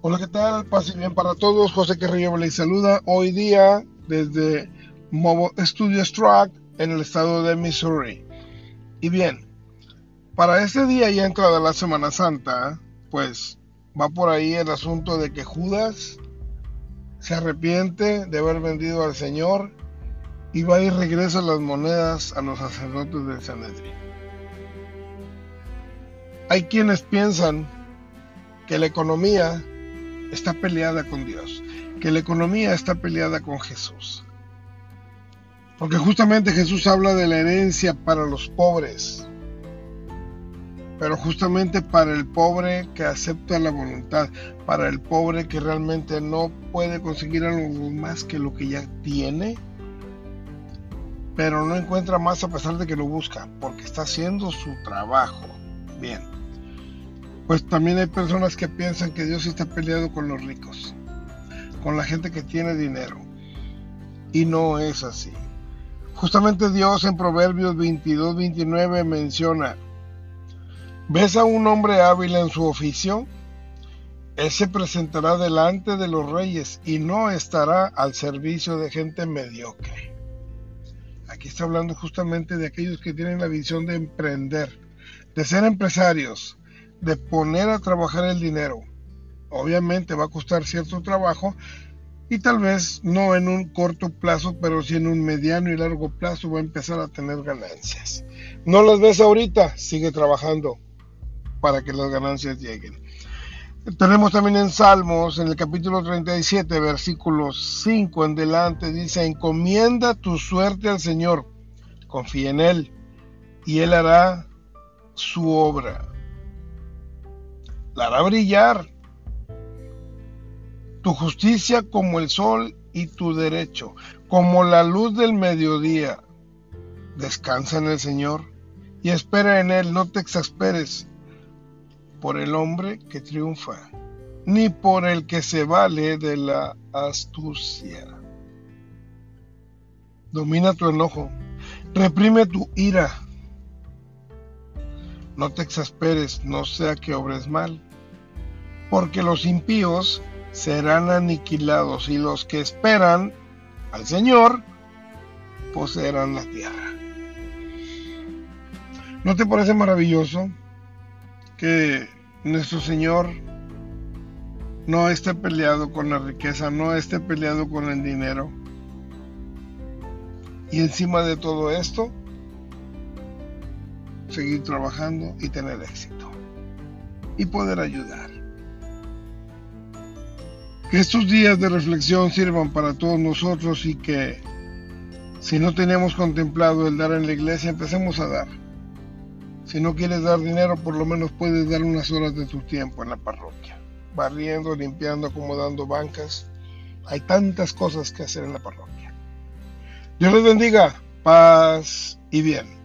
Hola, ¿qué tal? Pase bien para todos. José Carrillo les saluda hoy día desde Mobile Studios Truck en el estado de Missouri. Y bien, para este día ya entrada la Semana Santa, pues va por ahí el asunto de que Judas se arrepiente de haber vendido al Señor y va y regresa las monedas a los sacerdotes del Sanedrín. Hay quienes piensan que la economía está peleada con Dios, que la economía está peleada con Jesús. Porque justamente Jesús habla de la herencia para los pobres, pero justamente para el pobre que acepta la voluntad, para el pobre que realmente no puede conseguir algo más que lo que ya tiene, pero no encuentra más a pesar de que lo busca, porque está haciendo su trabajo. Bien pues también hay personas que piensan que Dios está peleado con los ricos, con la gente que tiene dinero. Y no es así. Justamente Dios en Proverbios 22, 29 menciona, ¿ves a un hombre hábil en su oficio? Él se presentará delante de los reyes y no estará al servicio de gente mediocre. Aquí está hablando justamente de aquellos que tienen la visión de emprender, de ser empresarios, de poner a trabajar el dinero. Obviamente va a costar cierto trabajo y tal vez no en un corto plazo, pero sí en un mediano y largo plazo va a empezar a tener ganancias. No las ves ahorita, sigue trabajando para que las ganancias lleguen. Tenemos también en Salmos, en el capítulo 37, versículos 5 en delante, dice, encomienda tu suerte al Señor, confía en Él, y Él hará su obra la brillar. Tu justicia como el sol y tu derecho, como la luz del mediodía. Descansa en el Señor y espera en Él, no te exasperes por el hombre que triunfa, ni por el que se vale de la astucia. Domina tu enojo, reprime tu ira. No te exasperes, no sea que obres mal porque los impíos serán aniquilados y los que esperan al Señor poseerán la tierra. ¿No te parece maravilloso que nuestro Señor no esté peleado con la riqueza, no esté peleado con el dinero? Y encima de todo esto, seguir trabajando y tener éxito y poder ayudar. Que estos días de reflexión sirvan para todos nosotros y que si no tenemos contemplado el dar en la iglesia, empecemos a dar. Si no quieres dar dinero, por lo menos puedes dar unas horas de tu tiempo en la parroquia. Barriendo, limpiando, acomodando bancas. Hay tantas cosas que hacer en la parroquia. Dios les bendiga, paz y bien.